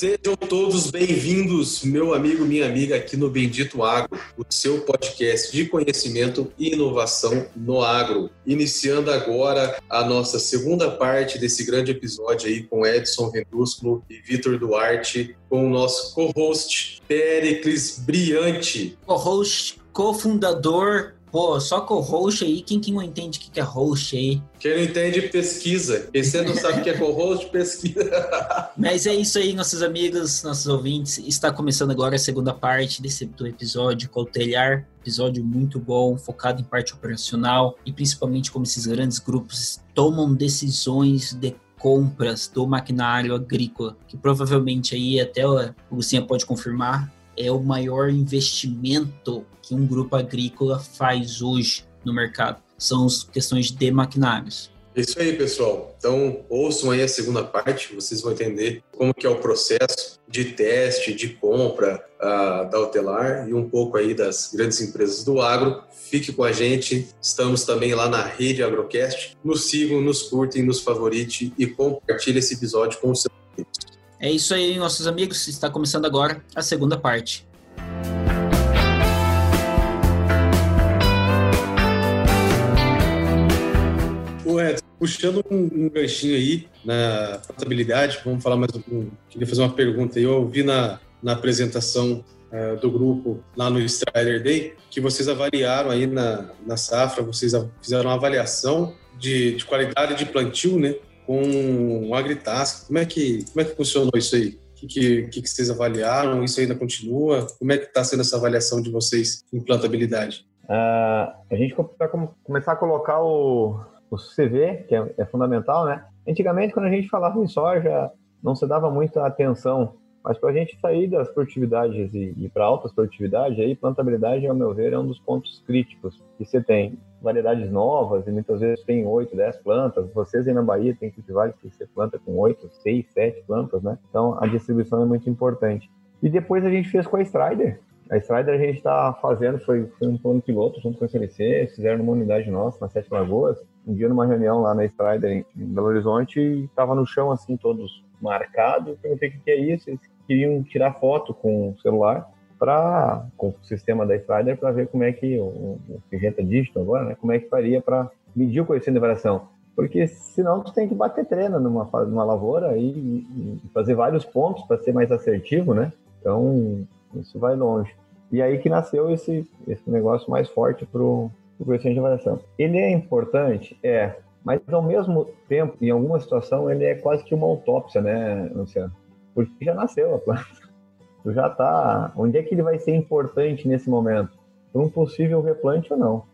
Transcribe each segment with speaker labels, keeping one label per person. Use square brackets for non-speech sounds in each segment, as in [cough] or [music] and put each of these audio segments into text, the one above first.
Speaker 1: Sejam todos bem-vindos, meu amigo, minha amiga, aqui no Bendito Agro, o seu podcast de conhecimento e inovação no agro. Iniciando agora a nossa segunda parte desse grande episódio aí com Edson Vendúsculo e Vitor Duarte, com o nosso co-host Pericles Briante.
Speaker 2: Co-host, cofundador Pô, só com o host aí, quem que não entende o que é host aí?
Speaker 1: Quem não entende, pesquisa. Quem você não sabe o que é co-host, pesquisa. [laughs]
Speaker 2: Mas é isso aí, nossos amigos, nossos ouvintes. Está começando agora a segunda parte desse do episódio Cautelhar. Episódio muito bom, focado em parte operacional e principalmente como esses grandes grupos tomam decisões de compras do maquinário agrícola, que provavelmente aí até o Lucinha pode confirmar, é o maior investimento que um grupo agrícola faz hoje no mercado. São as questões de maquinários.
Speaker 1: É isso aí, pessoal. Então, ouçam aí a segunda parte, vocês vão entender como que é o processo de teste, de compra uh, da Hotelar e um pouco aí das grandes empresas do agro. Fique com a gente, estamos também lá na rede Agrocast. Nos sigam, nos curtem, nos favorite e compartilhe esse episódio com os seus amigos.
Speaker 2: É isso aí, nossos amigos. Está começando agora a segunda parte.
Speaker 1: puxando um, um, ganchinho aí na contabilidade, vamos falar mais um. Queria fazer uma pergunta. Eu ouvi na, na apresentação uh, do grupo lá no Strider Day que vocês avaliaram aí na, na safra, vocês fizeram uma avaliação de, de qualidade de plantio, né? Com um agritask. Como é que, como é que funcionou isso aí? O que, que, que, vocês avaliaram? Isso ainda continua? Como é que está sendo essa avaliação de vocês em plantabilidade?
Speaker 3: Uh, a gente vai começar a colocar o, o CV, que é, é, fundamental, né? Antigamente, quando a gente falava em soja, não se dava muita atenção, mas para a gente sair das produtividades e, e para altas produtividades, aí plantabilidade, ao meu ver, é um dos pontos críticos que você tem. Variedades novas, e muitas vezes tem 8, 10 plantas. Vocês aí na Bahia tem cultivares que você planta com 8, 6, 7 plantas, né? Então a distribuição é muito importante. E depois a gente fez com a Strider, a Strider a gente está fazendo, foi, foi um plano piloto junto com a CLC, fizeram numa unidade nossa, na Sete Lagoas. Um dia numa reunião lá na Strider em, Belo Horizonte, estava no chão assim, todos marcados. Perguntei o que é isso, eles queriam tirar foto com o celular para com o sistema da Strider para ver como é que o, o Figenta Digital agora, né, como é que faria para medir o coeficiente de variação. Porque senão tu tem que bater treino numa, numa lavoura e, e fazer vários pontos para ser mais assertivo, né? Então, isso vai longe. E aí que nasceu esse, esse negócio mais forte para o coeficiente de avaliação. Ele é importante? É, mas ao mesmo tempo, em alguma situação, ele é quase que uma autópsia, né, Luciano? Porque já nasceu a planta. Tu já tá. Onde é que ele vai ser importante nesse momento? Para um possível replante ou não?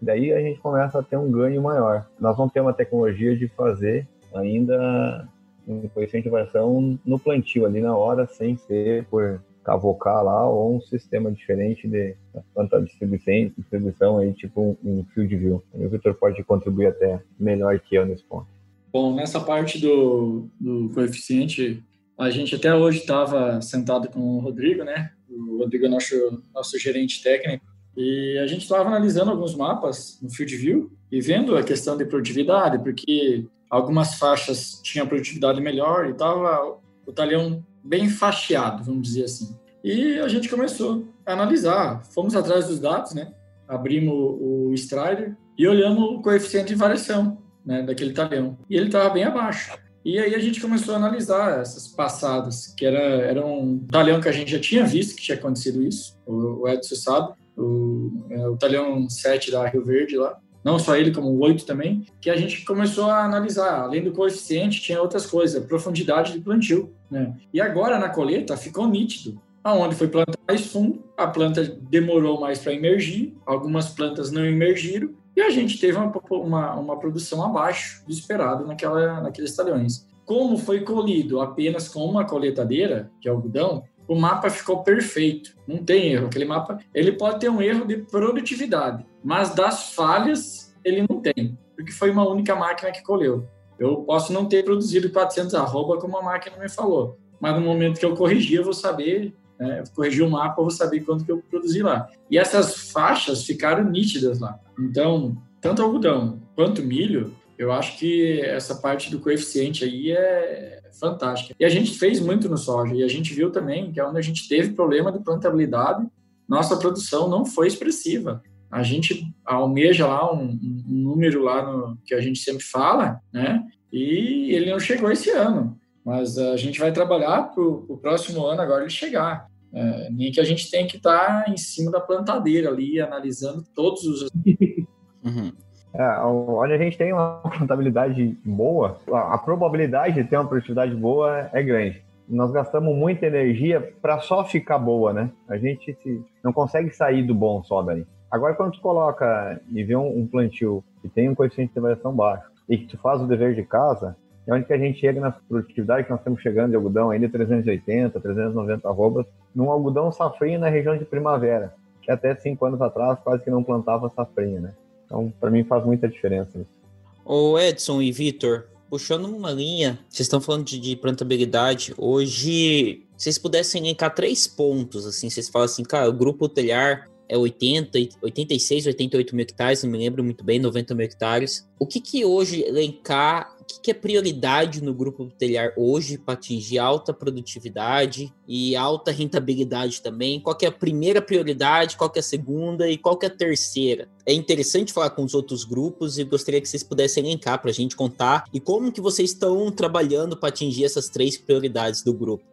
Speaker 3: Daí a gente começa a ter um ganho maior. Nós vamos ter uma tecnologia de fazer ainda um coeficiente variação no plantio ali na hora, sem ser por cavocar lá ou um sistema diferente de quanto a distribuição, distribuição aí, tipo um, um field view. o Victor pode contribuir até melhor que eu nesse ponto.
Speaker 4: Bom, nessa parte do, do coeficiente, a gente até hoje estava sentado com o Rodrigo, né? O Rodrigo é nosso, nosso gerente técnico. E a gente estava analisando alguns mapas no Field View e vendo a questão de produtividade, porque algumas faixas tinham produtividade melhor e estava o talhão bem fatiado, vamos dizer assim. E a gente começou a analisar, fomos atrás dos dados, né? Abrimos o Strider e olhamos o coeficiente de variação né, daquele talhão. E ele estava bem abaixo. E aí a gente começou a analisar essas passadas, que era, era um talhão que a gente já tinha visto que tinha acontecido isso, o, o Edson sabe, o, é, o talhão 7 da Rio Verde lá não só ele, como o 8 também, que a gente começou a analisar. Além do coeficiente, tinha outras coisas, profundidade de plantio. Né? E agora, na colheita, ficou nítido. Aonde foi plantado mais fundo, a planta demorou mais para emergir, algumas plantas não emergiram, e a gente teve uma, uma, uma produção abaixo do esperado naquela, naqueles talhões. Como foi colhido apenas com uma coletadeira de algodão, o mapa ficou perfeito, não tem erro. Aquele mapa, ele pode ter um erro de produtividade, mas das falhas ele não tem, porque foi uma única máquina que colheu. Eu posso não ter produzido 400 arroba como a máquina me falou, mas no momento que eu corrigir, eu vou saber, né, corrigir o mapa, eu vou saber quanto que eu produzi lá. E essas faixas ficaram nítidas lá. Então, tanto algodão quanto milho, eu acho que essa parte do coeficiente aí é fantástica. E a gente fez muito no soja, e a gente viu também que é onde a gente teve problema de plantabilidade, nossa produção não foi expressiva. A gente almeja lá um, um número lá no, que a gente sempre fala, né? E ele não chegou esse ano. Mas a gente vai trabalhar para o próximo ano agora ele chegar. É, nem que a gente tenha que estar tá em cima da plantadeira ali, analisando todos os. [laughs]
Speaker 3: Uhum. É, onde a gente tem uma contabilidade boa, a, a probabilidade de ter uma produtividade boa é grande. Nós gastamos muita energia para só ficar boa, né? A gente se, não consegue sair do bom só daí. Agora, quando tu coloca e vê um, um plantio que tem um coeficiente de variação baixo e que tu faz o dever de casa, é onde que a gente chega na produtividade que nós estamos chegando de algodão ainda 380, 390 arrobas, num algodão safrinha na região de primavera, que até cinco anos atrás quase que não plantava safrinha, né? Então, para mim faz muita diferença isso.
Speaker 2: Ô Edson e Vitor, puxando uma linha, vocês estão falando de, de plantabilidade, hoje, se vocês pudessem elencar três pontos, assim, vocês falam assim, cara, o grupo telhar é 80, 86, 88 mil hectares, não me lembro muito bem, 90 mil hectares. O que que hoje elencar, o que, que é prioridade no grupo telhar hoje para atingir alta produtividade e alta rentabilidade também? Qual é a primeira prioridade, qual é a segunda e qual é a terceira? É interessante falar com os outros grupos e gostaria que vocês pudessem elencar para a gente contar e como que vocês estão trabalhando para atingir essas três prioridades do grupo.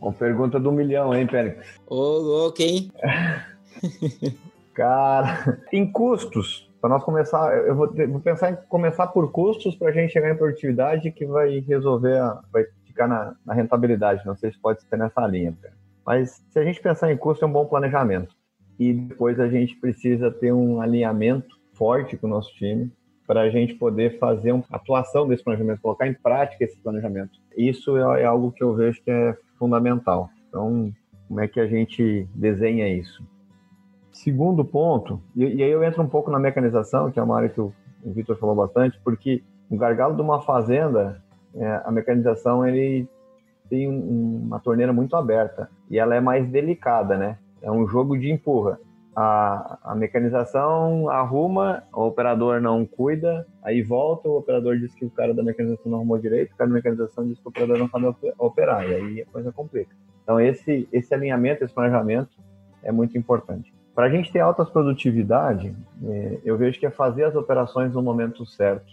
Speaker 3: Uma pergunta do milhão, hein, Pérez?
Speaker 2: Ô, louco, hein? [laughs]
Speaker 3: Cara, em custos, para nós começar, eu vou, vou, pensar em começar por custos para a gente chegar em produtividade que vai resolver, a, vai ficar na, na, rentabilidade. Não sei se pode ser nessa linha, mas se a gente pensar em custo, é um bom planejamento. E depois a gente precisa ter um alinhamento forte com o nosso time para a gente poder fazer uma atuação desse planejamento, colocar em prática esse planejamento. Isso é, é algo que eu vejo que é fundamental. Então, como é que a gente desenha isso? Segundo ponto, e, e, aí eu entro um pouco na mecanização, que é uma área que o, o Vitor falou bastante, porque o gargalo de uma fazenda, é, a mecanização ele tem um, uma torneira muito aberta e ela é mais delicada, né? É um jogo de empurra. A, a, mecanização arruma, o operador não cuida, aí volta, o operador diz que o cara da mecanização não arrumou direito, o cara da mecanização diz que o operador não sabe operar, e aí a coisa complica. Então esse, esse alinhamento, esse planejamento é muito importante. Para a gente ter altas produtividade, é, eu vejo que é fazer as operações no momento certo.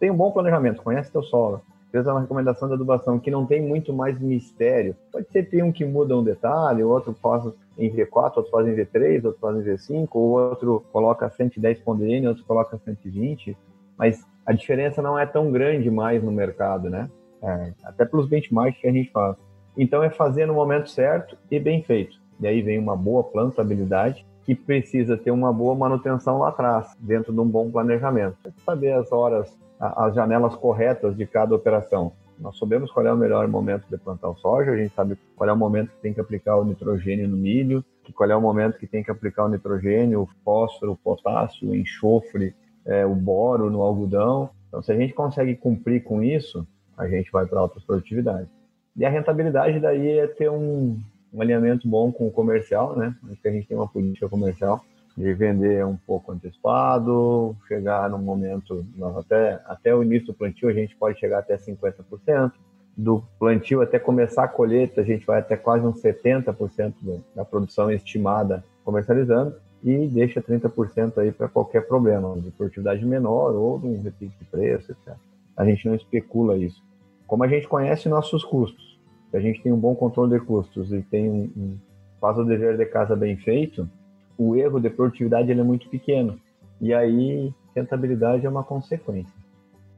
Speaker 3: Tem um bom planejamento, conhece teu solo, fez uma recomendação de adubação que não tem muito mais mistério. Pode ser ter um que muda um detalhe, o outro faz em V4, outro faz em V3, outro faz em V5, ou outro coloca 110 pondene, outro coloca 120, mas a diferença não é tão grande mais no mercado, né? É, até pelos benchmarks que a gente faz. Então é fazer no momento certo e bem feito. E aí vem uma boa plantabilidade que precisa ter uma boa manutenção lá atrás, dentro de um bom planejamento. Saber as horas, as janelas corretas de cada operação. Nós sabemos qual é o melhor momento de plantar o soja, a gente sabe qual é o momento que tem que aplicar o nitrogênio no milho, qual é o momento que tem que aplicar o nitrogênio, o fósforo, o potássio, o enxofre, é, o boro no algodão. Então, se a gente consegue cumprir com isso, a gente vai para altas produtividades. E a rentabilidade daí é ter um, um alinhamento bom com o comercial, né? Acho que a gente tem uma política comercial de vender um pouco antecipado, chegar no momento, até, até o início do plantio a gente pode chegar até 50%, do plantio até começar a colheita a gente vai até quase uns 70% da produção estimada comercializando e deixa 30% aí para qualquer problema, de produtividade menor ou de um repique de preço, etc. A gente não especula isso. Como a gente conhece nossos custos, se a gente tem um bom controle de custos e tem um, um faz o dever de casa bem feito, o erro de produtividade ele é muito pequeno. E aí, rentabilidade é uma consequência.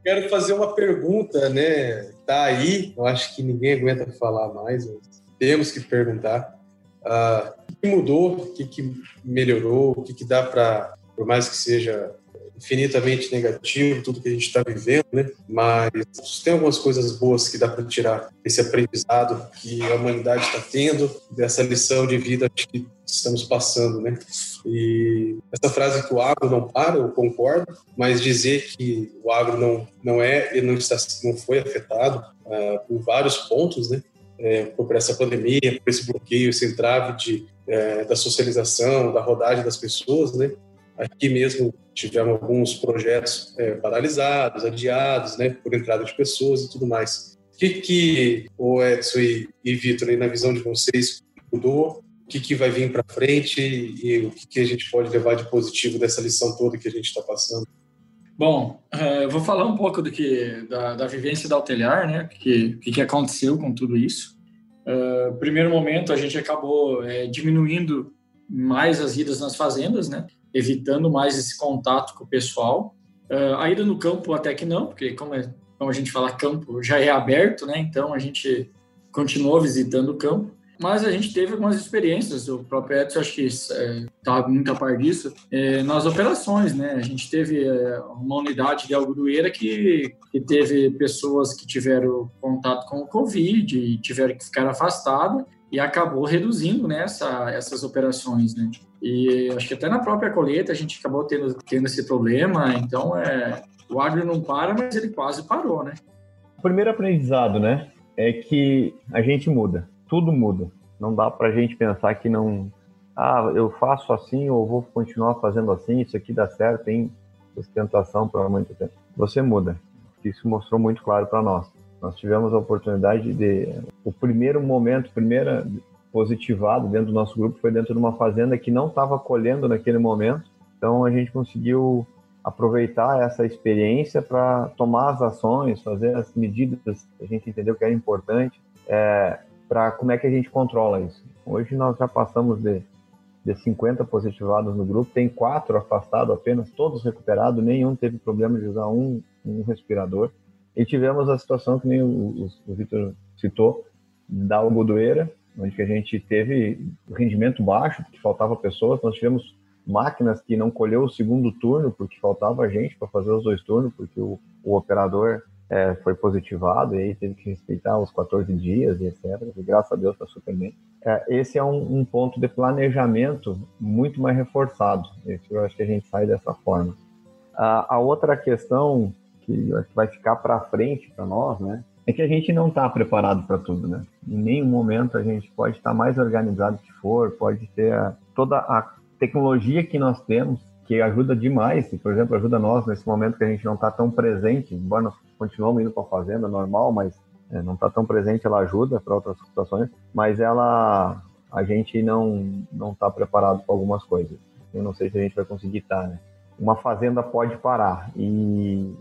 Speaker 1: Quero fazer uma pergunta, né? Tá aí, eu acho que ninguém aguenta falar mais, temos que perguntar. Uh, o que mudou, o que, que melhorou, o que, que dá para, por mais que seja infinitamente negativo, tudo que a gente está vivendo, né? Mas tem algumas coisas boas que dá para tirar esse aprendizado que a humanidade está tendo, dessa lição de vida que estamos passando, né? E essa frase que o agro não para, eu concordo, mas dizer que o agro não, não é e não, está, não foi afetado uh, por vários pontos, né? É, por essa pandemia, por esse bloqueio, esse entrave de, é, da socialização, da rodagem das pessoas, né? Aqui mesmo tivemos alguns projetos é, paralisados, adiados, né, por entrada de pessoas e tudo mais. O que, que o Edson e, e Vitor, na visão de vocês, mudou? O que, que vai vir para frente e o que, que a gente pode levar de positivo dessa lição toda que a gente está passando?
Speaker 4: Bom, é, eu vou falar um pouco do que da, da vivência da Altelhar, né? O que, que, que aconteceu com tudo isso. Uh, primeiro momento, a gente acabou é, diminuindo mais as idas nas fazendas, né? Evitando mais esse contato com o pessoal. Uh, a ida no campo até que não, porque como, é, como a gente fala, campo já é aberto, né? Então a gente continuou visitando o campo. Mas a gente teve algumas experiências, o próprio Edson acho que está é, muito a par disso, é, nas operações, né? A gente teve é, uma unidade de algodoeira que, que teve pessoas que tiveram contato com o Covid e tiveram que ficar afastadas e acabou reduzindo né, essa, essas operações, né? E acho que até na própria colheita a gente acabou tendo, tendo esse problema, então é, o agro não para, mas ele quase parou, né?
Speaker 3: O primeiro aprendizado, né, é que a gente muda, tudo muda. Não dá para a gente pensar que não, ah, eu faço assim ou vou continuar fazendo assim, isso aqui dá certo, tem sustentação para muito tempo. Você muda. Isso mostrou muito claro para nós. Nós tivemos a oportunidade de, o primeiro momento, primeira positivado dentro do nosso grupo foi dentro de uma fazenda que não estava colhendo naquele momento. Então a gente conseguiu aproveitar essa experiência para tomar as ações, fazer as medidas que a gente entendeu que era importante, é, para como é que a gente controla isso. Hoje nós já passamos de, de 50 positivados no grupo, tem quatro afastados apenas, todos recuperados, nenhum teve problema de usar um, um respirador. E tivemos a situação que nem o, o, Vitor citou, da algodoeira, onde a gente teve rendimento baixo, porque faltava pessoas. Nós tivemos máquinas que não colheu o segundo turno porque faltava gente para fazer os dois turnos, porque o, o operador é, foi positivado e aí teve que respeitar os 14 dias e etc. E graças a Deus está super bem. É, esse é um, um, ponto de planejamento muito mais reforçado. Esse eu acho que a gente sai dessa forma. A, a outra questão que vai ficar para frente para nós, né, é que a gente não está preparado para tudo, né? Em nenhum momento a gente pode estar tá mais organizado que for, pode ter a, toda a tecnologia que nós temos, que ajuda demais, por exemplo, ajuda nós nesse momento que a gente não está tão presente, embora nós continuamos indo para a fazenda normal, mas é, não está tão presente, ela ajuda para outras situações, mas ela a gente não não está preparado para algumas coisas. Eu não sei se a gente vai conseguir estar, tá, né? Uma fazenda pode parar e,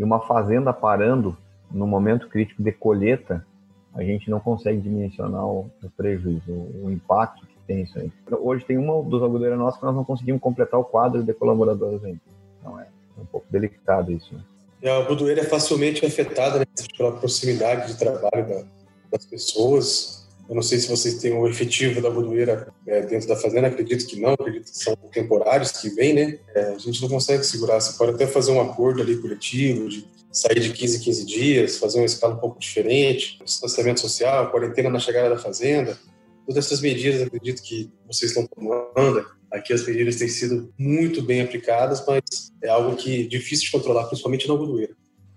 Speaker 3: e uma fazenda parando no momento crítico de colheita, a gente não consegue dimensionar o, prejuízo, o, impacto que tem isso aí. Hoje tem uma dos algodeiras nossas que nós não conseguimos completar o quadro de colaboradores ainda. Então é um pouco delicado isso. Né?
Speaker 1: A algodoeira é facilmente afetada né, pela proximidade de trabalho da, das pessoas. Eu não sei se vocês têm o efetivo da algodoeira é, dentro da fazenda, acredito que não, acredito que são temporários que vêm, né? É, a gente não consegue segurar. Você pode até fazer um acordo ali coletivo de sair de 15 em 15 dias, fazer uma escala um pouco diferente, distanciamento social, quarentena na chegada da fazenda. Todas essas medidas, acredito que vocês estão tomando. Aqui as medidas têm sido muito bem aplicadas, mas é algo que é difícil de controlar, principalmente na algodoeira.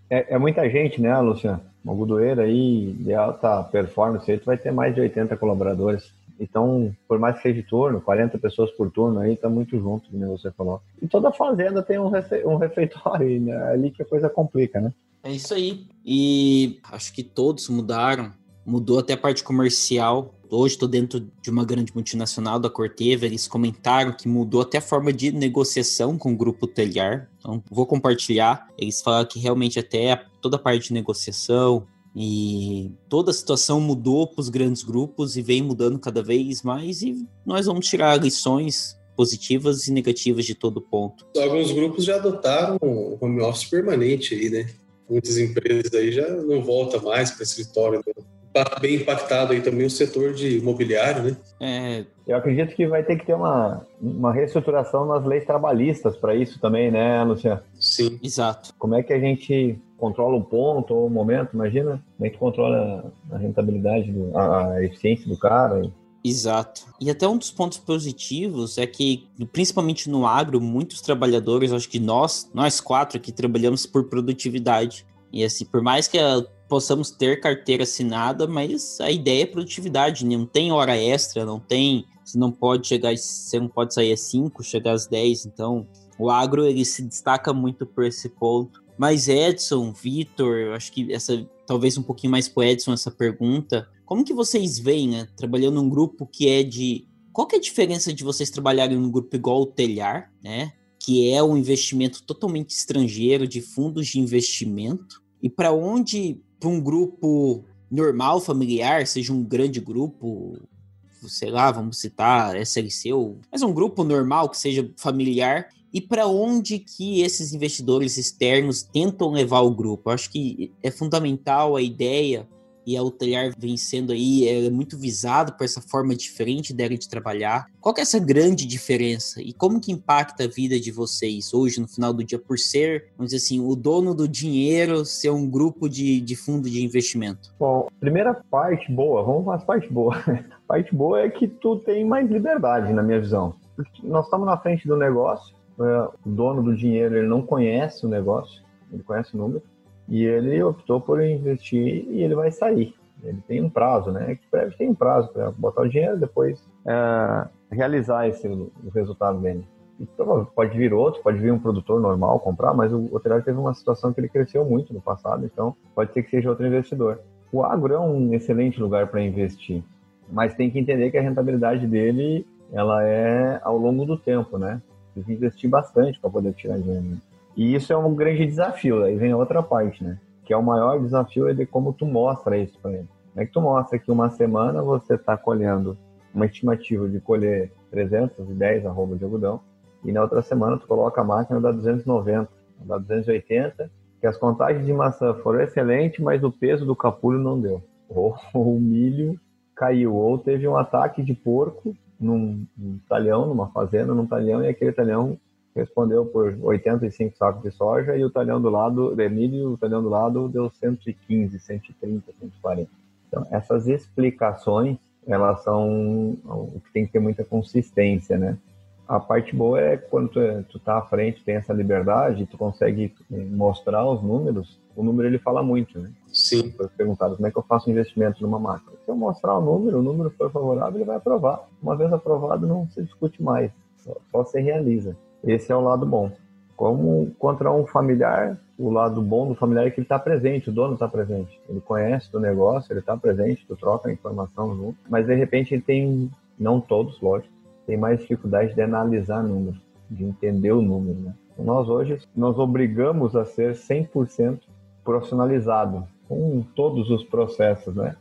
Speaker 3: É, é muita gente, né, Luciano? Uma aí de alta performance, aí tu vai ter mais de 80 colaboradores. Então, por mais que seja de turno, 40 pessoas por turno aí, tá muito junto, como você falou. E toda fazenda tem um, um refeitório, né? É ali que a coisa complica, né?
Speaker 2: É isso aí. E acho que todos mudaram. Mudou até a parte comercial. Hoje estou dentro de uma grande multinacional da Corteva. Eles comentaram que mudou até a forma de negociação com o grupo Telhar. Então, vou compartilhar. Eles falaram que realmente até toda a parte de negociação, e toda a situação mudou para os grandes grupos e vem mudando cada vez mais, e nós vamos tirar lições positivas e negativas de todo ponto.
Speaker 1: Alguns grupos já adotaram o home office permanente aí, né? Muitas empresas aí já não voltam mais para escritório. Né? Bem impactado aí também o setor de imobiliário, né?
Speaker 3: É... Eu acredito que vai ter que ter uma, uma reestruturação nas leis trabalhistas para isso também, né, Luciano?
Speaker 1: Sim.
Speaker 2: Exato.
Speaker 3: Como é que a gente controla o ponto ou o momento, imagina? Como é que controla a rentabilidade, do, a, a eficiência do cara?
Speaker 2: Exato. E até um dos pontos positivos é que, principalmente no agro, muitos trabalhadores, acho que nós, nós quatro aqui trabalhamos por produtividade. E assim, por mais que a, possamos ter carteira assinada, mas a ideia é produtividade, né? não tem hora extra, não tem, você não pode chegar, você não pode sair às 5, chegar às 10, então o agro ele se destaca muito por esse ponto. Mas Edson, Vitor, acho que essa talvez um pouquinho mais pro Edson essa pergunta. Como que vocês veem, né, trabalhando num grupo que é de qual que é a diferença de vocês trabalharem num grupo igual o Telhar, né? Que é um investimento totalmente estrangeiro de fundos de investimento, e para onde para um grupo normal, familiar, seja um grande grupo, sei lá, vamos citar SLC, ou, mas um grupo normal que seja familiar, e para onde que esses investidores externos tentam levar o grupo. Eu acho que é fundamental a ideia e a Hotelier vem sendo aí é muito visado por essa forma diferente dela de trabalhar. Qual é essa grande diferença e como que impacta a vida de vocês hoje no final do dia por ser, vamos dizer assim, o dono do dinheiro ser um grupo de, de fundo de investimento?
Speaker 3: Bom, primeira parte boa, vamos para as partes boas. [laughs] Parte boa é que tu tem mais liberdade, na minha visão. Porque nós estamos na frente do negócio, é, o dono do dinheiro ele não conhece o negócio, ele conhece o número, e ele optou por investir e ele vai sair. Ele tem um prazo, né? Que breve tem um prazo para botar o dinheiro depois é, realizar esse o resultado dele. E, pode vir outro, pode vir um produtor normal comprar, mas o Oterário teve uma situação que ele cresceu muito no passado, então pode ser que seja outro investidor. O agro é um excelente lugar para investir, mas tem que entender que a rentabilidade dele ela é ao longo do tempo, né? Precisa investir bastante para poder tirar dinheiro. E isso é um grande desafio. Aí vem outra parte, né? Que é o maior desafio é de como tu mostra isso para ele. Como é que tu mostra que uma semana você está colhendo uma estimativa de colher 310 arroba de algodão e na outra semana tu coloca a máquina da 290, da 280, que as contagens de maçã foram excelentes, mas o peso do capulho não deu. Ou [laughs] o milho caiu, ou teve um ataque de porco num, num talhão, numa fazenda, num talhão, e aquele talhão respondeu por 85 sacos de soja e o talhão do lado, de milho, o talhão do lado deu 115, 130, 140. Então, essas explicações, elas são o que tem que ter muita consistência, né? A parte boa é quando tu, tu tá à frente, tem essa liberdade, tu consegue mostrar os números, o número ele fala muito, né?
Speaker 1: Sim.
Speaker 3: Foi perguntado como é que eu faço um investimento numa máquina. Se eu mostrar o número, o número for favorável, ele vai aprovar. Uma vez aprovado, não se discute mais, só, só se realiza. Esse é o lado bom. Como contra um familiar, o lado bom do familiar é que ele está presente, o dono está presente. Ele conhece do negócio, ele está presente, tu troca informação junto. Mas de repente ele tem, não todos, lógico, tem mais dificuldade de analisar números, de entender o número. Né? Nós hoje, nós obrigamos a ser 100% profissionalizado, com todos os processos, né?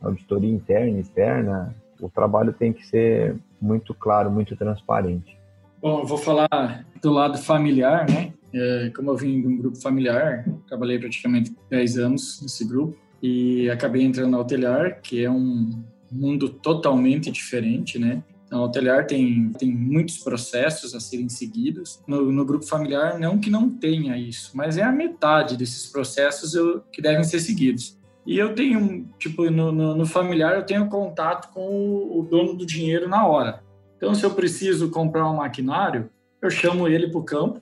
Speaker 3: Auditoria interna, externa, o trabalho tem que ser muito claro, muito transparente.
Speaker 4: Bom, eu vou falar do lado familiar, né? É, como eu vim de um grupo familiar, trabalhei praticamente 10 anos nesse grupo e acabei entrando na Hoteliar, que é um mundo totalmente diferente, né? Então, Hoteliar tem, tem muitos processos a serem seguidos. No, no, grupo familiar, não que não tenha isso, mas é a metade desses processos eu, que devem ser seguidos. E eu tenho, tipo, no, no, no familiar, eu tenho contato com o, o dono do dinheiro na hora. Então, se eu preciso comprar um maquinário, eu chamo ele para o campo,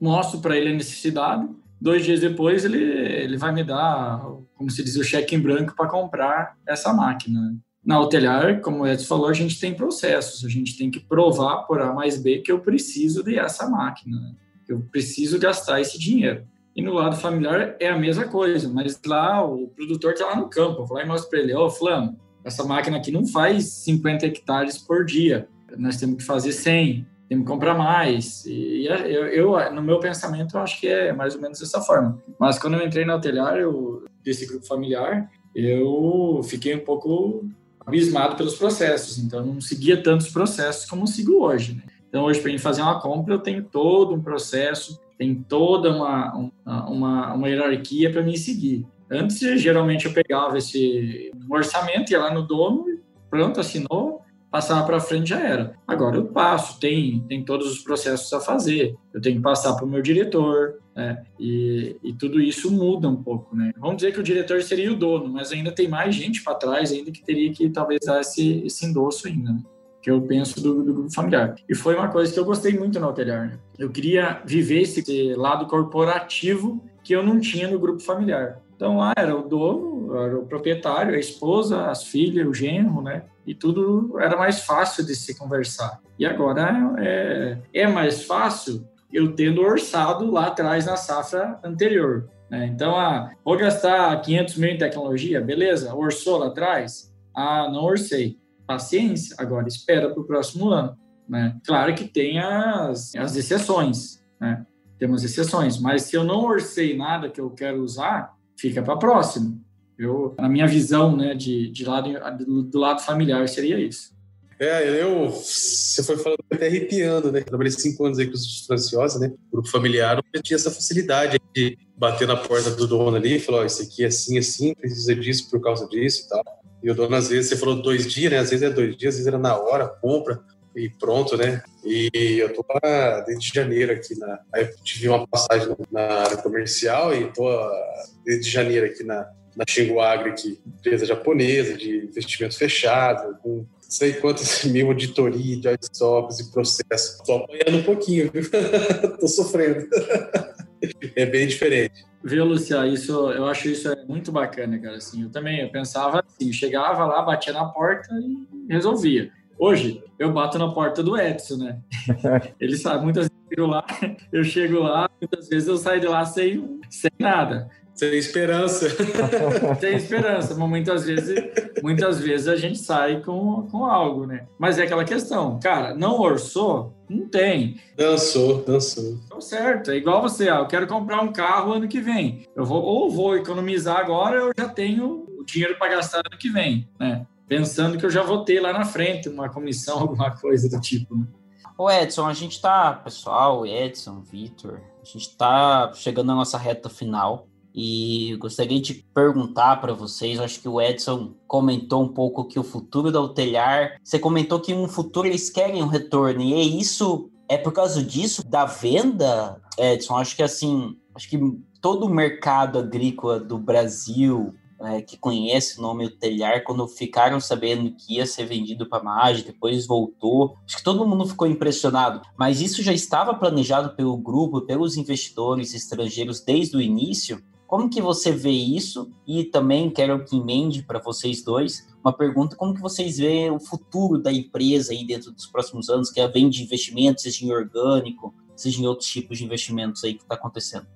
Speaker 4: mostro para ele a necessidade. Dois dias depois, ele, ele vai me dar, como se diz, o cheque em branco para comprar essa máquina. Na Hotelier, como o Edson falou, a gente tem processos, a gente tem que provar por A mais B que eu preciso dessa máquina, que eu preciso gastar esse dinheiro. E no lado familiar é a mesma coisa, mas lá o produtor está lá no campo, eu vou lá e mostro para ele, ó, oh, essa máquina aqui não faz 50 hectares por dia, nós temos que fazer 100, temos que comprar mais. E eu, eu, no meu pensamento, eu acho que é mais ou menos dessa forma. Mas quando eu entrei no eu, desse grupo familiar, eu fiquei um pouco abismado pelos processos. Então, eu não seguia tantos processos como sigo hoje. Né? Então, hoje, para mim fazer uma compra, eu tenho todo um processo, tem toda uma, uma, uma hierarquia para mim seguir. Antes, geralmente, eu pegava esse orçamento, ia lá no dono, pronto, assinou, passava para frente já era. Agora eu passo, tem, tem todos os processos a fazer, eu tenho que passar para o meu diretor, né? E, e, tudo isso muda um pouco, né? Vamos dizer que o diretor seria o dono, mas ainda tem mais gente para trás ainda que teria que talvez dar esse, esse endosso ainda, né? que eu penso do, do, grupo familiar. E foi uma coisa que eu gostei muito no Hotelier. Né? Eu queria viver esse lado corporativo que eu não tinha no grupo familiar. Então lá era o dono, era o proprietário, a esposa, as filhas, o genro, né? E tudo era mais fácil de se conversar. E agora é, é mais fácil eu tendo orçado lá atrás na safra anterior. Né? Então, ah, vou gastar 500 mil em tecnologia, beleza? Orçou lá atrás? Ah, não orcei paciência, agora espera para o próximo ano. Né? Claro que tem as, as exceções, né? temos exceções, mas se eu não orcei nada que eu quero usar, fica para próximo. Eu, na minha visão né, de, de lado, do, do lado familiar, seria isso.
Speaker 1: É, eu. Você foi falando até arrepiando, né? trabalhei cinco anos aí com os franciosos, né? Grupo familiar, eu tinha essa facilidade de bater na porta do dono ali e falar: Ó, isso aqui é assim, assim, precisa disso por causa disso e tal. E o dono, às vezes, você falou dois dias, né? Às vezes é dois dias, às vezes era na hora, compra e pronto, né? E eu tô lá desde janeiro aqui na. Aí eu tive uma passagem na área comercial e tô desde janeiro aqui na, na Xingu Agri, que empresa japonesa de investimento fechado, com sei quantos [laughs] mil auditoria, de stocks e processos. Tô apanhando um pouquinho, viu? [laughs] tô sofrendo. [laughs] é bem diferente.
Speaker 4: Viu, Lucia? Isso, eu acho isso é muito bacana, cara. Assim, eu também eu pensava assim, chegava lá, batia na porta e resolvia. Hoje, eu bato na porta do Edson, né? [laughs] Ele sabe, muitas vezes eu chego lá, eu chego lá, muitas vezes eu saio de lá sem, sem nada.
Speaker 1: Sem esperança. [laughs]
Speaker 4: Sem esperança, mas muitas vezes, muitas vezes a gente sai com, com algo, né? Mas é aquela questão, cara, não orçou? Não tem.
Speaker 1: Dançou, dançou.
Speaker 4: Então, certo, é igual você, ah, eu quero comprar um carro ano que vem. Eu vou, ou vou economizar agora, eu já tenho o dinheiro para gastar ano que vem, né? Pensando que eu já vou ter lá na frente uma comissão, [laughs] alguma coisa do tipo, né?
Speaker 2: Ô Edson, a gente tá, pessoal, Edson, Vitor, a gente tá chegando na nossa reta final. E gostaria de perguntar para vocês, acho que o Edson comentou um pouco que o futuro da Hotelhar, você comentou que no futuro eles querem um retorno, e é isso, é por causa disso, da venda, Edson, acho que assim, acho que todo o mercado agrícola do Brasil, é, que conhece o nome Hotelhar, quando ficaram sabendo que ia ser vendido para a Mage, depois voltou, acho que todo mundo ficou impressionado. Mas isso já estava planejado pelo grupo, pelos investidores estrangeiros desde o início. Como que você vê isso? E também quero que emende para vocês dois uma pergunta: como que vocês veem o futuro da empresa aí dentro dos próximos anos, que é vem de investimentos, seja em orgânico, seja em outros tipos de investimentos aí que está acontecendo?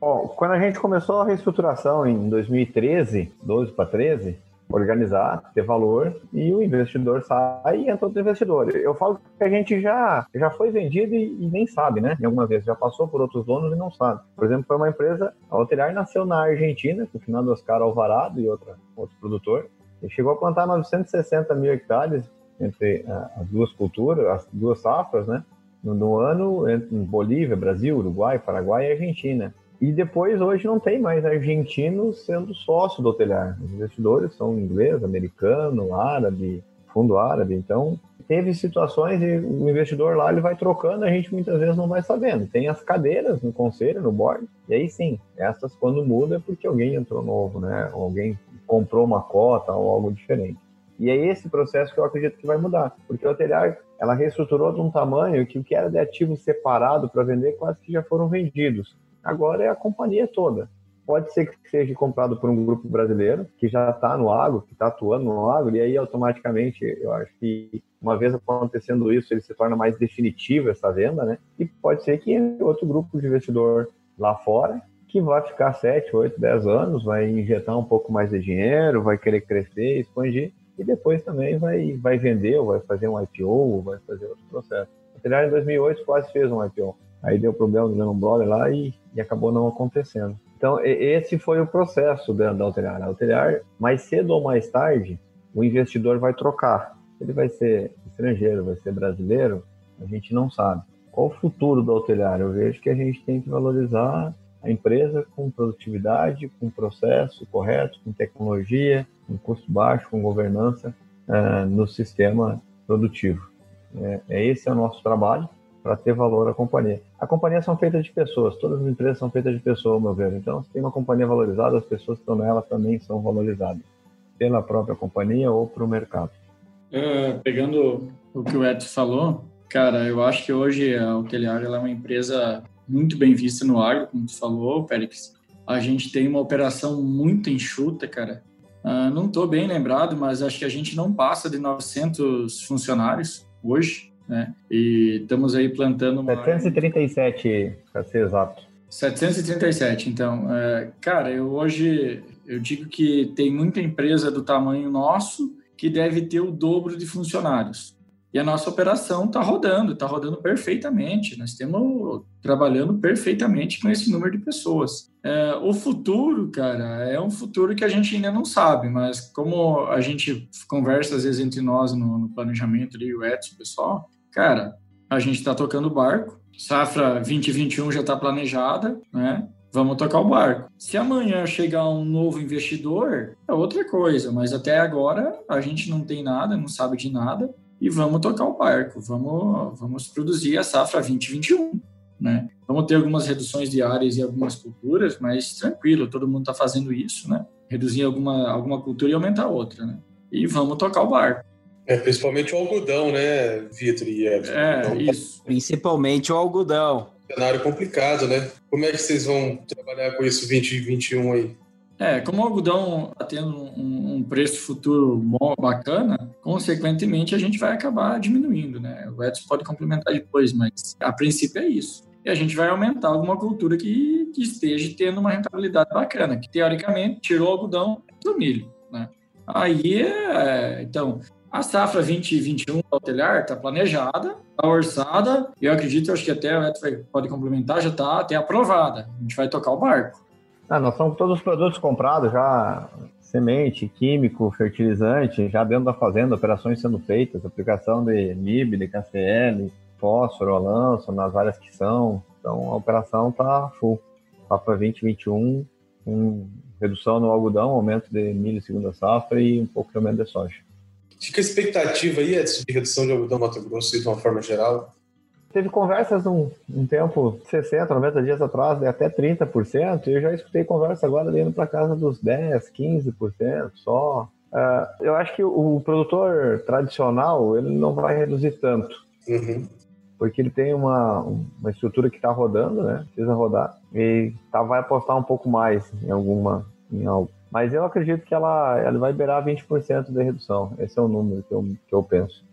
Speaker 3: Bom, quando a gente começou a reestruturação em 2013, 12 para 13, organizar, ter valor e o investidor sai e entra outro investidor. Eu falo que a gente já, já foi vendido e, e nem sabe, né? Em algumas vezes já passou por outros donos e não sabe. Por exemplo, foi uma empresa, a Hotelier nasceu na Argentina, com o Fernando Oscar Alvarado e outra, outro produtor, e chegou a plantar 960 mil hectares entre as duas culturas, as duas safras, né? No, no ano, entre Bolívia, Brasil, Uruguai, Paraguai e Argentina. E depois, hoje, não tem mais argentinos sendo sócio do Hotelar. Os investidores são inglês, americano, árabe, fundo árabe. Então, teve situações e o investidor lá ele vai trocando, a gente muitas vezes não vai sabendo. Tem as cadeiras no conselho, no board, e aí sim, essas quando muda é porque alguém entrou novo, né? Ou alguém comprou uma cota ou algo diferente. E é esse processo que eu acredito que vai mudar, porque o Hotelar ela reestruturou de um tamanho que o que era de ativo separado para vender quase que já foram vendidos. Agora é a companhia toda. Pode ser que seja comprado por um grupo brasileiro que já está no agro, que está atuando no agro, e aí automaticamente eu acho que uma vez acontecendo isso, ele se torna mais definitivo essa venda, né? E pode ser que outro grupo de investidor lá fora que vai ficar 7, 8, 10 anos, vai injetar um pouco mais de dinheiro, vai querer crescer, expandir, e depois também vai, vai vender, vai fazer um IPO, vai fazer outro processo. Telar em 2008 quase fez um IPO. Aí deu problema no Lehman Brothers lá e, e, acabou não acontecendo. Então, esse foi o processo da, da Alteliar. A Alteliar, mais cedo ou mais tarde, o investidor vai trocar. Ele vai ser estrangeiro, vai ser brasileiro, a gente não sabe. Qual o futuro da Alteliar? Eu vejo que a gente tem que valorizar a empresa com produtividade, com processo correto, com tecnologia, com custo baixo, com governança uh, no sistema produtivo. É, é, esse é o nosso trabalho para ter valor à companhia. A companhia são feitas de pessoas, todas as empresas são feitas de pessoas, ao meu ver. Então, se tem uma companhia valorizada, as pessoas que estão nela também são valorizadas, pela própria companhia ou para o mercado.
Speaker 4: Uh, pegando o que o Edson falou, cara, eu acho que hoje a Hoteliar é uma empresa muito bem vista no agro, como tu falou, Périx. A gente tem uma operação muito enxuta, cara. Uh, não estou bem lembrado, mas acho que a gente não passa de 900 funcionários hoje, né? E estamos aí plantando
Speaker 3: uma... 737, para ser exato.
Speaker 4: 737, então. Uh, cara, eu hoje eu digo que tem muita empresa do tamanho nosso que deve ter o dobro de funcionários. E a nossa operação está rodando, está rodando perfeitamente. Nós estamos trabalhando perfeitamente com esse número de pessoas. É, o futuro, cara, é um futuro que a gente ainda não sabe, mas como a gente conversa às vezes entre nós no, no planejamento ali, o Edson, o pessoal, cara, a gente está tocando o barco. Safra 2021 já está planejada, né? Vamos tocar o barco. Se amanhã chegar um novo investidor, é outra coisa, mas até agora a gente não tem nada, não sabe de nada e vamos tocar o barco, vamos, vamos produzir a safra 2021. Né? Vamos ter algumas reduções diárias e algumas culturas, mas tranquilo, todo mundo está fazendo isso, né? Reduzir alguma, alguma cultura e aumentar outra, né? E vamos tocar o barco.
Speaker 1: É, principalmente o algodão, né, Vitor e Edson?
Speaker 2: É, então, isso. Principalmente o algodão.
Speaker 1: Cenário complicado, né? Como é que vocês vão trabalhar com isso 2021 aí?
Speaker 4: É, como o algodão está tendo um, um, preço futuro bom, bacana, consequentemente a gente vai acabar diminuindo, né? O Edson pode complementar depois, mas a princípio é isso. E a gente vai aumentar alguma cultura que, que esteja tendo uma rentabilidade bacana, que teoricamente tirou o algodão do milho, né? Aí, é, então, a safra 2021 do Altelhar está planejada, está orçada, e eu acredito, acho que até o Edson pode complementar, já está até aprovada. A gente vai tocar o barco.
Speaker 3: Ah, nós estamos com todos os produtos comprados já, semente, químico, fertilizante, já dentro da fazenda, operações sendo feitas, aplicação de MIB, de KCL, fósforo, lanço, nas áreas que são. Então a operação está full. Para 2021, com redução no algodão, aumento de milho segunda safra e um pouco de aumento de soja.
Speaker 1: Fica a expectativa aí de redução de algodão no Mato Grosso de uma forma geral?
Speaker 3: Teve conversas um, um tempo, 60, 90 dias atrás, até 30%, e eu já escutei conversa agora indo para casa dos 10, 15% só. Uh, eu acho que o, o, produtor tradicional ele não vai reduzir tanto, uhum. porque ele tem uma, uma estrutura que está rodando, né? Precisa rodar, e tá, vai apostar um pouco mais em alguma, em algo. Mas eu acredito que ela, ela vai beirar 20% de redução. Esse é o número que eu, que eu penso.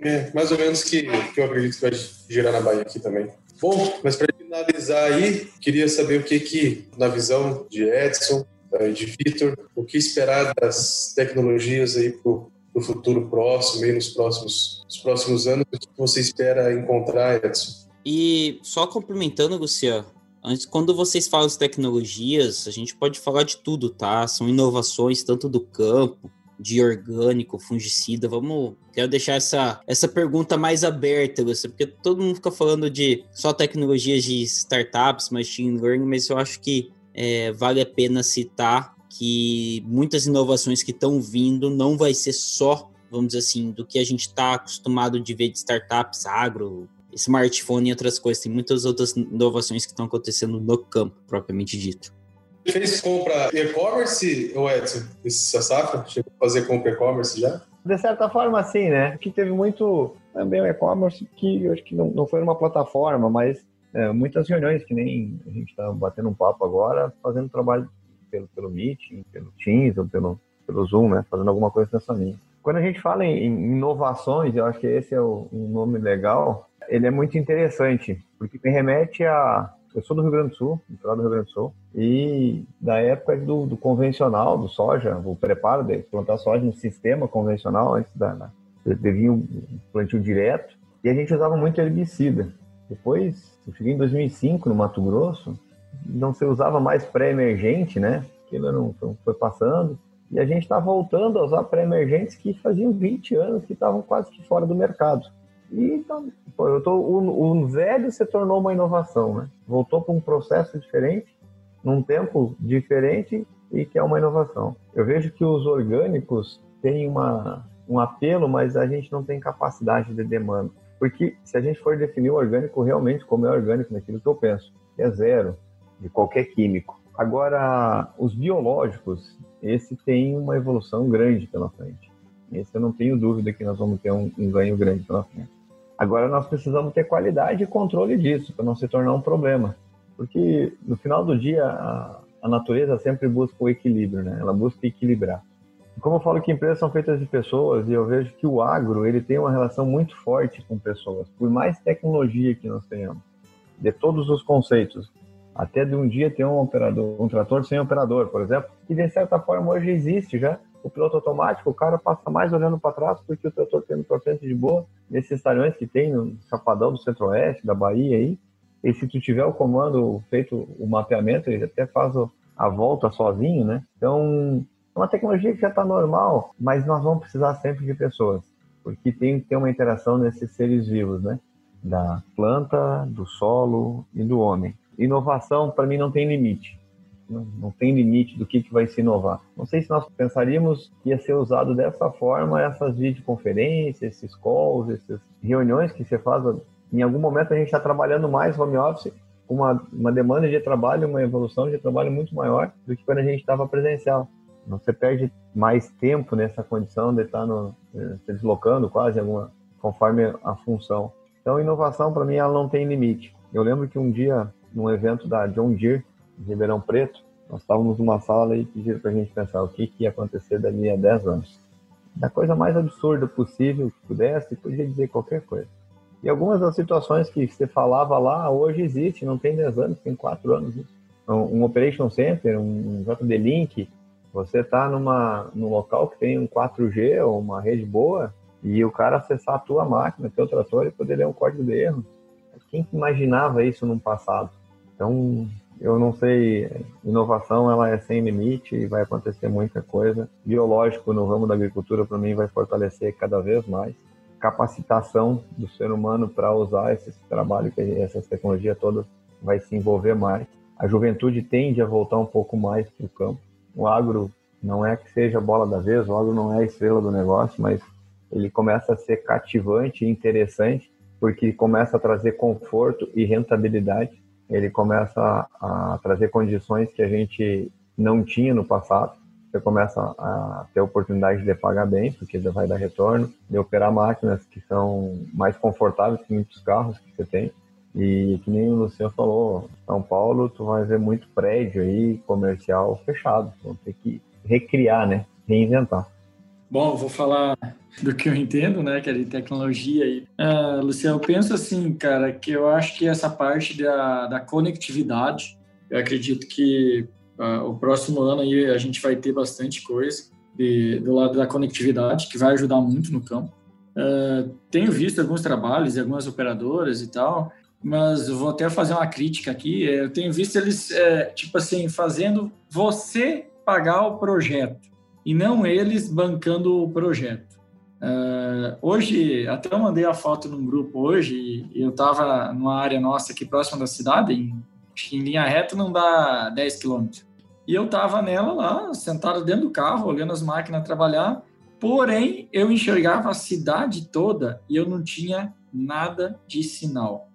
Speaker 1: É, mais ou menos que, que eu acredito que vai girar na Bahia aqui também. Bom, mas para finalizar aí, queria saber o que que, na visão de Edson, de Vitor, o que esperar das tecnologias aí para o futuro próximo, aí nos próximos, nos próximos anos, o que você espera encontrar, Edson?
Speaker 2: E só complementando, Luciano, antes, quando vocês falam de tecnologias, a gente pode falar de tudo, tá? São inovações tanto do campo, de orgânico, fungicida? Vamos. Quero deixar essa, essa pergunta mais aberta, você, porque todo mundo fica falando de só tecnologias de startups, machine learning, mas eu acho que é, vale a pena citar que muitas inovações que estão vindo não vai ser só, vamos dizer assim, do que a gente está acostumado de ver de startups, agro, smartphone e outras coisas. Tem muitas outras inovações que estão acontecendo no campo, propriamente dito
Speaker 1: fez compra e-commerce, o Edson, essa safra? Chegou a fazer compra e-commerce já?
Speaker 3: De certa forma, sim, né? Que teve muito também o e-commerce que eu acho que não, não foi uma plataforma, mas é, muitas reuniões, que nem a gente está batendo um papo agora, fazendo trabalho pelo, pelo Meeting, pelo Teams ou pelo, pelo Zoom, né? Fazendo alguma coisa nessa linha. Quando a gente fala em, em inovações, eu acho que esse é o, um nome legal, ele é muito interessante, porque me remete a eu sou do Rio Grande do Sul, do Rio Grande do Sul, e da época do, do convencional, do soja, o preparo de plantar soja em sistema convencional, antes da, da devia um plantio direto, e a gente usava muito herbicida. Depois, eu cheguei em 2005 no Mato Grosso, não se usava mais pré-emergente, né? Aquilo não foi passando, e a gente está voltando a usar pré-emergentes que faziam 20 anos que estavam quase que fora do mercado. E então, eu tô, o, o velho se tornou uma inovação, né? Voltou para um processo diferente num tempo diferente e que é uma inovação. Eu vejo que os orgânicos têm uma, um apelo, mas a gente não tem capacidade de demanda. Porque se a gente for definir o orgânico realmente como é orgânico naquilo que eu penso, é zero de qualquer químico. Agora, os biológicos, esse tem uma evolução grande pela frente. Esse eu não tenho dúvida que nós vamos ter um, um ganho grande pela frente. Agora, nós precisamos ter qualidade e controle disso, para não se tornar um problema. Porque, no final do dia, a, a natureza sempre busca o equilíbrio, né? Ela busca equilibrar. Como eu falo que empresas são feitas de pessoas, e eu vejo que o agro ele tem uma relação muito forte com pessoas. Por mais tecnologia que nós tenhamos, de todos os conceitos, até de um dia ter um operador, um trator sem operador, por exemplo, que de certa forma hoje existe já. O piloto automático, o cara passa mais olhando para trás porque o trator tem um torcente de boa, nesses talhões que tem no Chapadão do Centro-Oeste, da Bahia aí, e se tu tiver o comando feito o mapeamento, ele até faz a volta sozinho, né? Então, é uma tecnologia que já está normal, mas nós vamos precisar sempre de pessoas, porque tem que ter uma interação nesses seres vivos, né? Da planta, do solo e do homem. Inovação, para mim, não tem limite. Não, não tem limite do que, que vai se inovar. Não sei se nós pensaríamos que ia ser usado dessa forma essas videoconferências, esses calls, essas reuniões que você faz. Em algum momento a gente está trabalhando mais home office, uma, uma demanda de trabalho, uma evolução de trabalho muito maior do que quando a gente estava presencial. Você perde mais tempo nessa condição de estar eh, se deslocando quase alguma, conforme a função. Então, inovação, para mim, ela não tem limite. Eu lembro que um dia, num evento da John Deere, em Ribeirão Preto, nós estávamos numa sala e pediram para a gente pensar o que, que ia acontecer dali a 10 anos. Da coisa mais absurda possível que pudesse, podia dizer qualquer coisa. E algumas das situações que você falava lá, hoje existe, não tem 10 anos, tem 4 anos. Um, um Operation Center, um JD Link, você está num local que tem um 4G ou uma rede boa e o cara acessar a tua máquina, teu trator e poder ler um código de erro. Quem imaginava isso no passado? Então, eu não sei, inovação ela é sem limite e vai acontecer muita coisa. Biológico no ramo da agricultura para mim vai fortalecer cada vez mais. Capacitação do ser humano para usar esse trabalho, essas tecnologias todas vai se envolver mais. A juventude tende a voltar um pouco mais para o campo o agro não é que seja bola da vez, o agro não é a estrela do negócio, mas ele começa a ser cativante e interessante porque começa a trazer conforto e rentabilidade. Ele começa a, trazer condições que a gente não tinha no passado. Você começa a ter oportunidade de pagar bem, porque vai dar retorno, de operar máquinas que são mais confortáveis que muitos carros que você tem. E que nem o Luciano falou, São Paulo, tu vai ver muito prédio aí, comercial fechado. Vão ter que recriar, né? Reinventar.
Speaker 4: Bom, vou falar do que eu entendo, né, que é de tecnologia aí. Uh, Luciano, eu penso assim, cara, que eu acho que essa parte da, da conectividade, eu acredito que uh, o próximo ano aí a gente vai ter bastante coisa de, do lado da conectividade, que vai ajudar muito no campo. Uh, tenho visto alguns trabalhos de algumas operadoras e tal, mas vou até fazer uma crítica aqui. É, eu tenho visto eles, é, tipo assim, fazendo você pagar o projeto e não eles bancando o projeto. Uh, hoje, até mandei a foto num grupo hoje, eu estava numa área nossa aqui próxima da cidade, em, em linha reta não dá 10 quilômetros. E eu estava nela lá, sentado dentro do carro, olhando as máquinas trabalhar, porém eu enxergava a cidade toda e eu não tinha nada de sinal.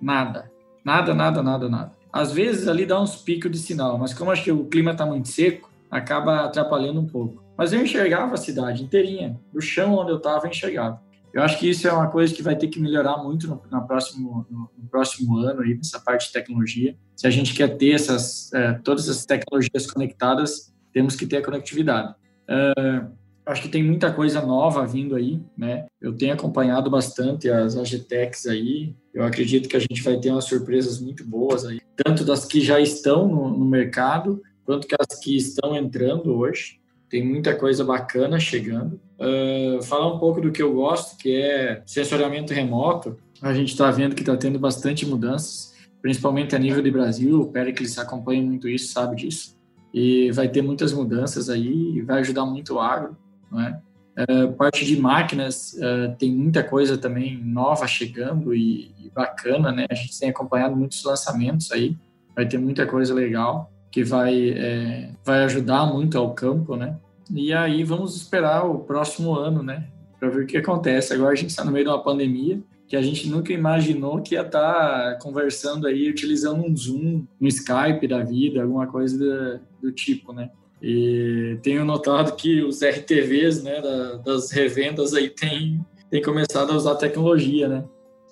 Speaker 4: Nada. Nada, nada, nada, nada. Às vezes ali dá uns picos de sinal, mas como acho que o clima está muito seco, acaba atrapalhando um pouco. Mas eu enxergava a cidade inteirinha, do chão onde eu estava, eu enxergava. Eu acho que isso é uma coisa que vai ter que melhorar muito no, no, próximo, no, no próximo ano, aí, nessa parte de tecnologia. Se a gente quer ter essas, é, todas as tecnologias conectadas, temos que ter a conectividade. É, acho que tem muita coisa nova vindo aí, né? Eu tenho acompanhado bastante as AGTECs aí. Eu acredito que a gente vai ter umas surpresas muito boas aí, tanto das que já estão no, no mercado, quanto que as que estão entrando hoje. Tem muita coisa bacana chegando. Uh, falar um pouco do que eu gosto, que é sensoriamento remoto. A gente está vendo que está tendo bastante mudanças, principalmente a nível de Brasil. O Pericles acompanha muito isso, sabe disso. E vai ter muitas mudanças aí e vai ajudar muito o agro. Né? Uh, parte de máquinas uh, tem muita coisa também nova chegando e, e, bacana, né? A gente tem acompanhado muitos lançamentos aí. vai ter muita coisa legal que vai, é, vai ajudar muito ao campo, né? E aí vamos esperar o próximo ano, né? Para ver o que acontece. Agora a gente está no meio de uma pandemia que a gente nunca imaginou que ia estar tá conversando aí, utilizando um Zoom, um Skype da vida, alguma coisa do, do tipo, né? E tenho notado que os RTVs, né, da, das revendas aí tem, tem começado a usar tecnologia, né?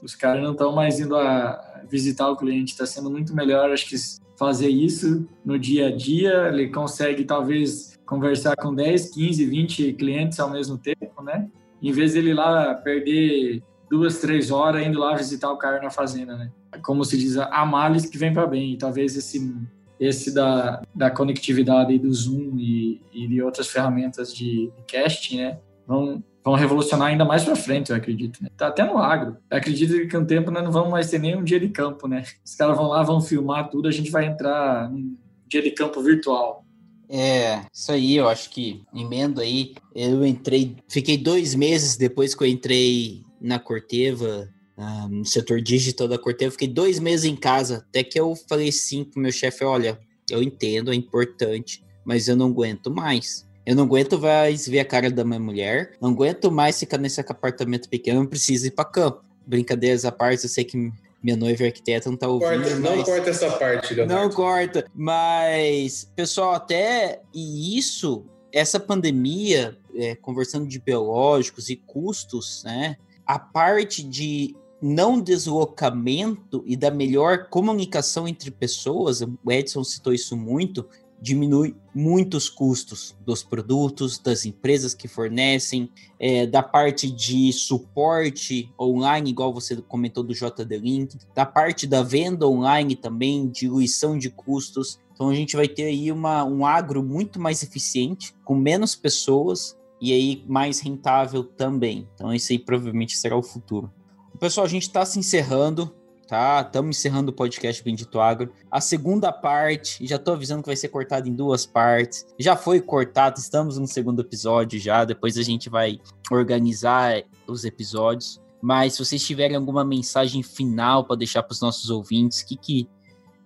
Speaker 4: Os caras não estão mais indo a visitar o cliente, está sendo muito melhor, acho que fazer isso no dia a dia, ele consegue talvez conversar com 10, 15, 20 clientes ao mesmo tempo, né? Em vez de ele ir lá perder duas, três horas indo lá visitar o cara na fazenda, né? Como se diz, a males que vem para bem. E talvez esse, esse da, da conectividade do Zoom e, e de outras ferramentas de, de casting, né? Vão, vão revolucionar ainda mais para frente, eu acredito. Né? Tá até no agro. Eu acredito que com o tempo nós não vamos mais ter nem um dia de campo, né? Os caras vão lá, vão filmar tudo, a gente vai entrar num dia de campo virtual.
Speaker 2: É, isso aí, eu acho que emendo aí. Eu entrei, fiquei dois meses depois que eu entrei na Corteva, uh, no setor digital da Corteva, fiquei dois meses em casa, até que eu falei sim pro meu chefe, olha, eu entendo, é importante, mas eu não aguento mais. Eu não aguento mais ver a cara da minha mulher, não aguento mais ficar nesse apartamento pequeno, não preciso ir para campo. Brincadeiras à parte, eu sei que minha noiva é arquiteta não tá ouvindo.
Speaker 1: Corta, mas... Não corta essa parte,
Speaker 2: Leonardo. Não corta. Mas, pessoal, até e isso, essa pandemia, é, conversando de biológicos e custos, né? a parte de não deslocamento e da melhor comunicação entre pessoas, o Edson citou isso muito, diminui muitos custos dos produtos, das empresas que fornecem, é, da parte de suporte online, igual você comentou do JD Link, da parte da venda online também, diluição de custos. Então a gente vai ter aí uma, um agro muito mais eficiente, com menos pessoas e aí mais rentável também. Então esse aí provavelmente será o futuro. Pessoal, a gente está se encerrando, tá? Estamos encerrando o podcast Bendito Agro. A segunda parte, já estou avisando que vai ser cortado em duas partes. Já foi cortado, estamos no segundo episódio já. Depois a gente vai organizar os episódios. Mas se vocês tiverem alguma mensagem final para deixar para os nossos ouvintes, o que que,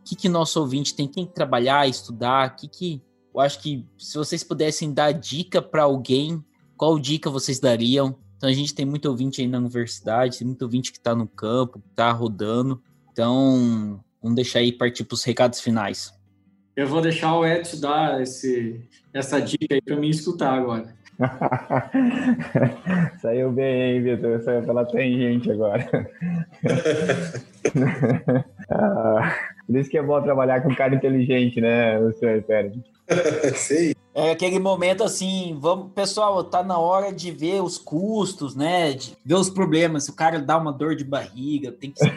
Speaker 2: que que nosso ouvinte tem, tem que trabalhar, estudar, que que eu acho que se vocês pudessem dar dica para alguém, qual dica vocês dariam? Então a gente tem muito ouvinte aí na universidade, tem muito ouvinte que está no campo, que está rodando. Então, vamos deixar aí partir para os recados finais.
Speaker 4: Eu vou deixar o Edson dar esse, essa dica aí para mim escutar agora. [laughs]
Speaker 3: Saiu bem, hein, Vitor? Saiu pela tangente agora. [laughs] ah, por isso que é bom trabalhar com um cara inteligente, né, o senhor Pérez? [laughs]
Speaker 2: Sei. É aquele momento assim, vamos, pessoal, tá na hora de ver os custos, né? De ver os problemas. Se o cara dá uma dor de barriga, tem que.
Speaker 3: uh,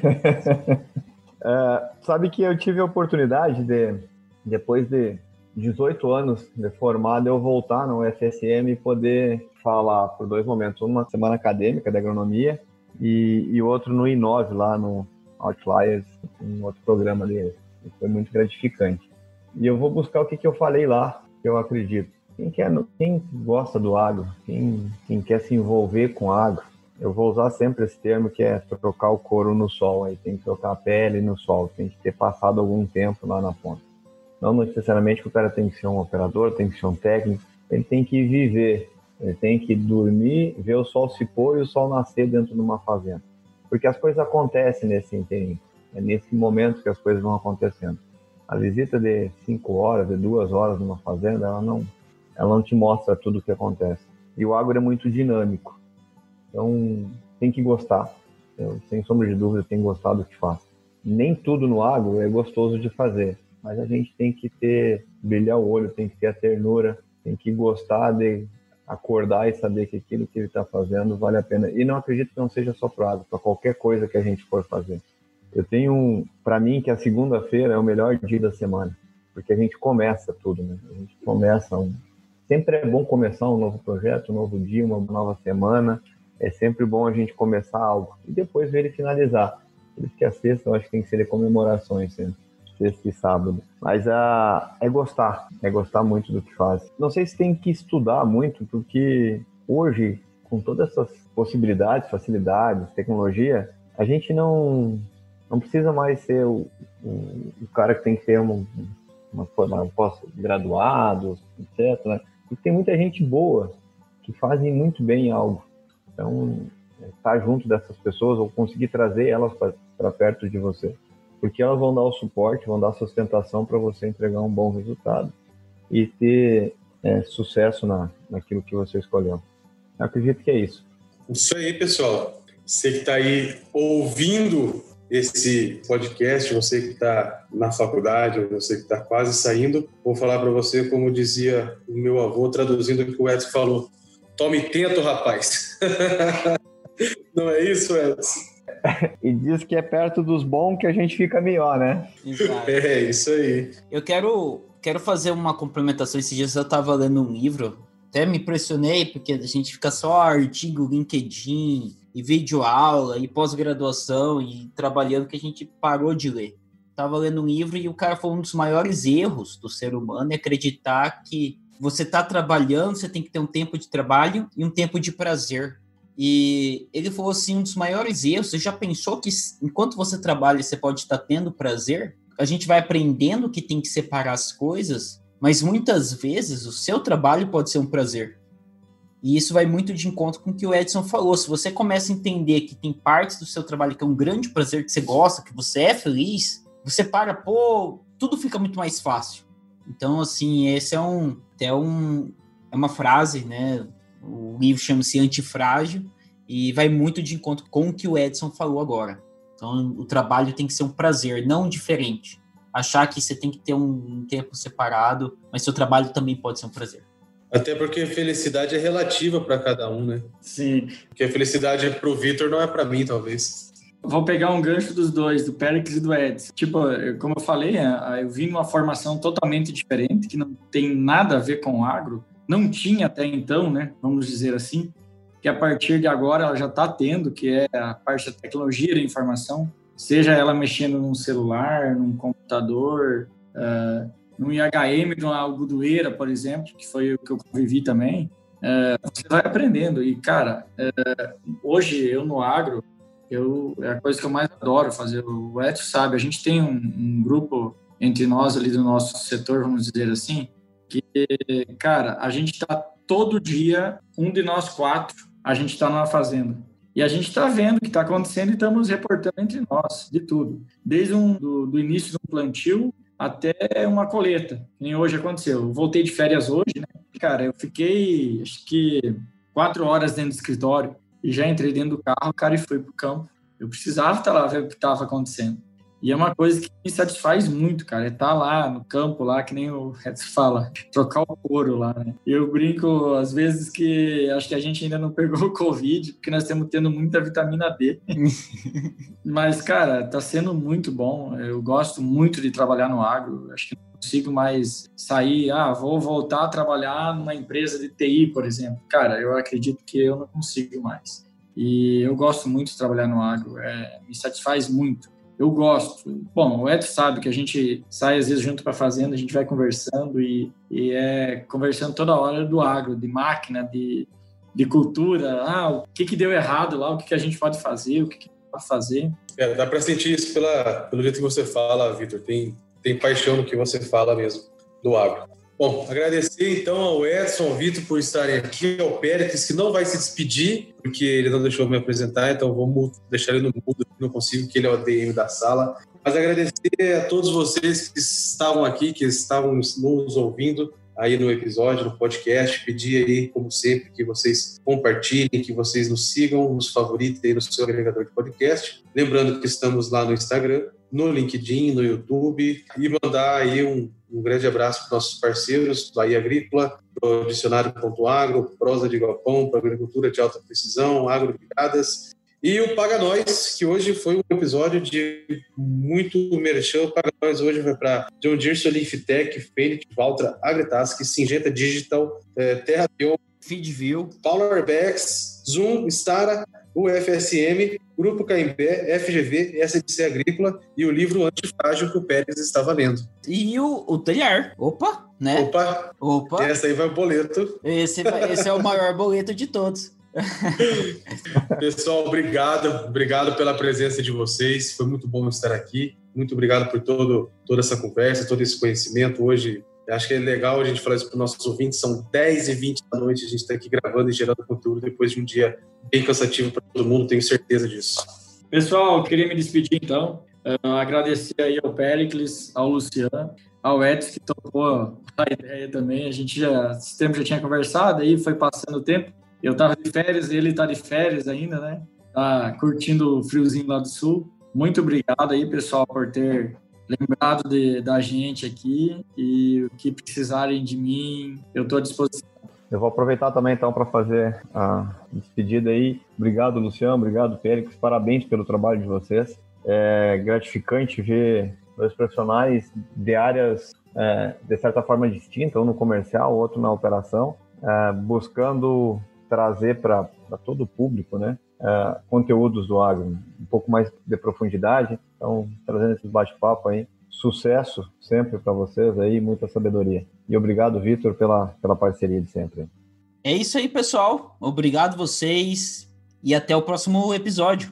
Speaker 3: [laughs] sabe que eu tive a oportunidade de, depois de 18 anos de formado, eu voltar no UFSM e poder falar por dois momentos. Uma semana acadêmica de agronomia e, e outro no Inove, lá no Outliers, um outro programa deles. Foi muito gratificante. E eu vou buscar o que, que eu falei lá, eu acredito. Quem, quer, quem gosta do agro, quem, quem quer se envolver com agro, eu vou usar sempre esse termo que é trocar o couro no sol. Aí tem que trocar a pele no sol, tem que ter passado algum tempo lá na ponta. Não necessariamente que o cara tem que ser um operador, tem que ser um técnico, ele tem que viver, ele tem que dormir, ver o sol se pôr e o sol nascer dentro de uma fazenda. Porque as coisas acontecem nesse interim, é nesse momento que as coisas vão acontecendo. A visita de cinco horas, de duas horas numa fazenda, ela não, ela não te mostra tudo o que acontece. E o agro é muito dinâmico. Então, tem que gostar. Eu, sem sombra de dúvida, tem gostado do que faz. Nem tudo no agro é gostoso de fazer, mas a gente tem que ter, brilhar o olho, tem que ter a ternura, tem que gostar de acordar e saber que aquilo que ele está fazendo vale a pena. E não acredito que não seja só para agro, para qualquer coisa que a gente for fazer. Eu tenho, para mim, que a segunda-feira é o melhor dia da semana, porque a gente começa tudo, né? A gente começa um. Sempre é bom começar um novo projeto, um novo dia, uma nova semana. É sempre bom a gente começar algo e depois ver ele finalizar. Por isso que a sexta eu acho que tem que ser comemorações sempre. Sexta e sábado. Mas a, é gostar, é gostar muito do que faz. Não sei se tem que estudar muito, porque hoje, com todas essas possibilidades, facilidades, tecnologia, a gente não não precisa mais ser o um, um cara que tem que ter uma, uma, pós-graduado, etc. Né? Tem muita gente boa que fazem muito bem algo. Então, estar junto dessas pessoas ou conseguir trazer elas para perto de você. Porque elas vão dar o suporte, vão dar a sustentação para você entregar um bom resultado e ter é, sucesso na, naquilo que você escolheu. Eu acredito que é isso.
Speaker 1: Isso aí, pessoal. Você que está aí ouvindo esse podcast, você que está na faculdade, ou você que está quase saindo, vou falar para você, como dizia o meu avô, traduzindo o que o Edson falou: tome tento, rapaz. [laughs] Não é isso, Edson? [laughs]
Speaker 3: e diz que é perto dos bons que a gente fica melhor, né?
Speaker 1: Exato. É, isso aí.
Speaker 2: Eu quero, quero fazer uma complementação. Esses dias eu estava lendo um livro, até me impressionei, porque a gente fica só artigo, LinkedIn, e vídeo aula, e pós-graduação, e trabalhando que a gente parou de ler. Tava lendo um livro e o cara falou um dos maiores erros do ser humano é acreditar que você está trabalhando, você tem que ter um tempo de trabalho e um tempo de prazer. E ele falou assim: um dos maiores erros. Você já pensou que enquanto você trabalha, você pode estar tendo prazer? A gente vai aprendendo que tem que separar as coisas, mas muitas vezes o seu trabalho pode ser um prazer. E isso vai muito de encontro com o que o Edson falou. Se você começa a entender que tem partes do seu trabalho que é um grande prazer, que você gosta, que você é feliz, você para, pô, tudo fica muito mais fácil. Então, assim, esse é um, é um, é uma frase, né? O livro chama-se Antifrágil e vai muito de encontro com o que o Edson falou agora. Então, o trabalho tem que ser um prazer, não diferente. Achar que você tem que ter um tempo separado, mas seu trabalho também pode ser um prazer.
Speaker 1: Até porque felicidade é relativa para cada um, né?
Speaker 4: Sim.
Speaker 1: Porque a felicidade para o Vitor não é para mim, talvez.
Speaker 4: Vou pegar um gancho dos dois, do Pericles e do Edson. Tipo, como eu falei, eu vim numa formação totalmente diferente, que não tem nada a ver com agro não tinha até então, né? Vamos dizer assim, que a partir de agora ela já está tendo, que é a parte da tecnologia da informação, seja ela mexendo num celular, num computador, uh, num IHM, numa algodoeira, por exemplo, que foi o que eu convivi também, uh, você vai aprendendo. E, cara, uh, hoje eu no agro, eu, é a coisa que eu mais adoro fazer. O Edson sabe, a gente tem um, um grupo entre nós ali do nosso setor, vamos dizer assim, que, cara, a gente está todo dia, um de nós quatro, a gente está numa fazenda. E a gente está vendo o que está acontecendo e estamos reportando entre nós, de tudo. Desde um, do, do início do plantio até uma coleta, que nem hoje aconteceu. Eu voltei de férias hoje, né? Cara, eu fiquei, acho que, quatro horas dentro do escritório e já entrei dentro do carro, cara, e fui para o campo. Eu precisava estar lá ver o que estava acontecendo. E é uma coisa que me satisfaz muito, cara. É estar tá lá no campo, lá, que nem o Edson fala, trocar o couro lá, né? Eu brinco, às vezes, que acho que a gente ainda não pegou o Covid, porque nós estamos tendo muita vitamina D. [laughs] Mas, cara, tá sendo muito bom. Eu gosto muito de trabalhar no agro. Acho que não consigo mais sair, ah, vou voltar a trabalhar numa empresa de TI, por exemplo. Cara, eu acredito que eu não consigo mais. E eu gosto muito de trabalhar no agro, é, me satisfaz muito eu gosto. Bom, o Ed sabe que a gente sai às vezes junto para a fazenda, a gente vai conversando e, e, é conversando toda hora do agro, de máquina, de, de cultura. Ah, o que, que deu errado lá, o que, que a gente pode fazer, o que, que pode fazer.
Speaker 1: É, dá para sentir isso pela, pelo jeito que você fala, Vitor. Tem, tem paixão no que você fala mesmo, do agro. Bom, agradecer então ao Edson, ao Vitor por estarem aqui, ao Pérez, que não vai se despedir, porque ele não deixou me apresentar, então vamos deixar ele no mudo, não consigo, que ele é o DM da sala. Mas agradecer a todos vocês que estavam aqui, que estavam nos ouvindo aí no episódio, no podcast. Pedir aí, como sempre, que vocês compartilhem, que vocês nos sigam, nos favoritem aí no seu agregador de podcast. Lembrando que estamos lá no Instagram, no LinkedIn, no YouTube e mandar aí um, um grande abraço para nossos parceiros, Bahia Agrícola, para o Dicionário.agro, Prosa de Galpão, para Agricultura de Alta Precisão, Agro Ligadas e o Paga Nós, que hoje foi um episódio de muito merchan. O Paga Nós hoje vai para John Deere, Solifitec, Fenix, Valtra, Agritask, Singenta Digital, é, Terra Bio,
Speaker 2: Feedview,
Speaker 1: Powerbacks, Zoom, Stara, UFSM, Grupo KMB, FGV, SDC Agrícola e o livro Antifrágil que o Pérez estava lendo.
Speaker 2: E o, o Telhar. Opa, né?
Speaker 1: Opa!
Speaker 2: Opa!
Speaker 1: Essa aí vai o boleto.
Speaker 2: Esse, esse é o maior boleto de todos. [laughs]
Speaker 1: Pessoal, obrigado, obrigado pela presença de vocês. Foi muito bom estar aqui. Muito obrigado por todo, toda essa conversa, todo esse conhecimento. Hoje, acho que é legal a gente falar isso para os nossos ouvintes. São 10 e 20 da noite, a gente está aqui gravando e gerando conteúdo depois de um dia bem cansativo para todo mundo, tenho certeza disso.
Speaker 4: Pessoal, queria me despedir então. Uh, agradecer aí ao Pericles, ao Luciano, ao Edson que tocou a ideia também. A gente já, esse tempo já tinha conversado, aí foi passando o tempo. Eu tava de férias, ele tá de férias ainda, né? Tá curtindo o friozinho lá do sul. Muito obrigado aí, pessoal, por ter lembrado de, da gente aqui e o que precisarem de mim, eu estou à disposição.
Speaker 3: Eu vou aproveitar também então para fazer a despedida aí. Obrigado, Luciano, obrigado, Félix, parabéns pelo trabalho de vocês. É gratificante ver dois profissionais de áreas é, de certa forma distintas, um no comercial, outro na operação, é, buscando trazer para todo o público, né, é, conteúdos do agro, um pouco mais de profundidade. Então, trazendo esse bate-papo aí, sucesso sempre para vocês aí, muita sabedoria. E obrigado, Vitor, pela, pela parceria de sempre.
Speaker 2: É isso aí, pessoal. Obrigado vocês e até o próximo episódio.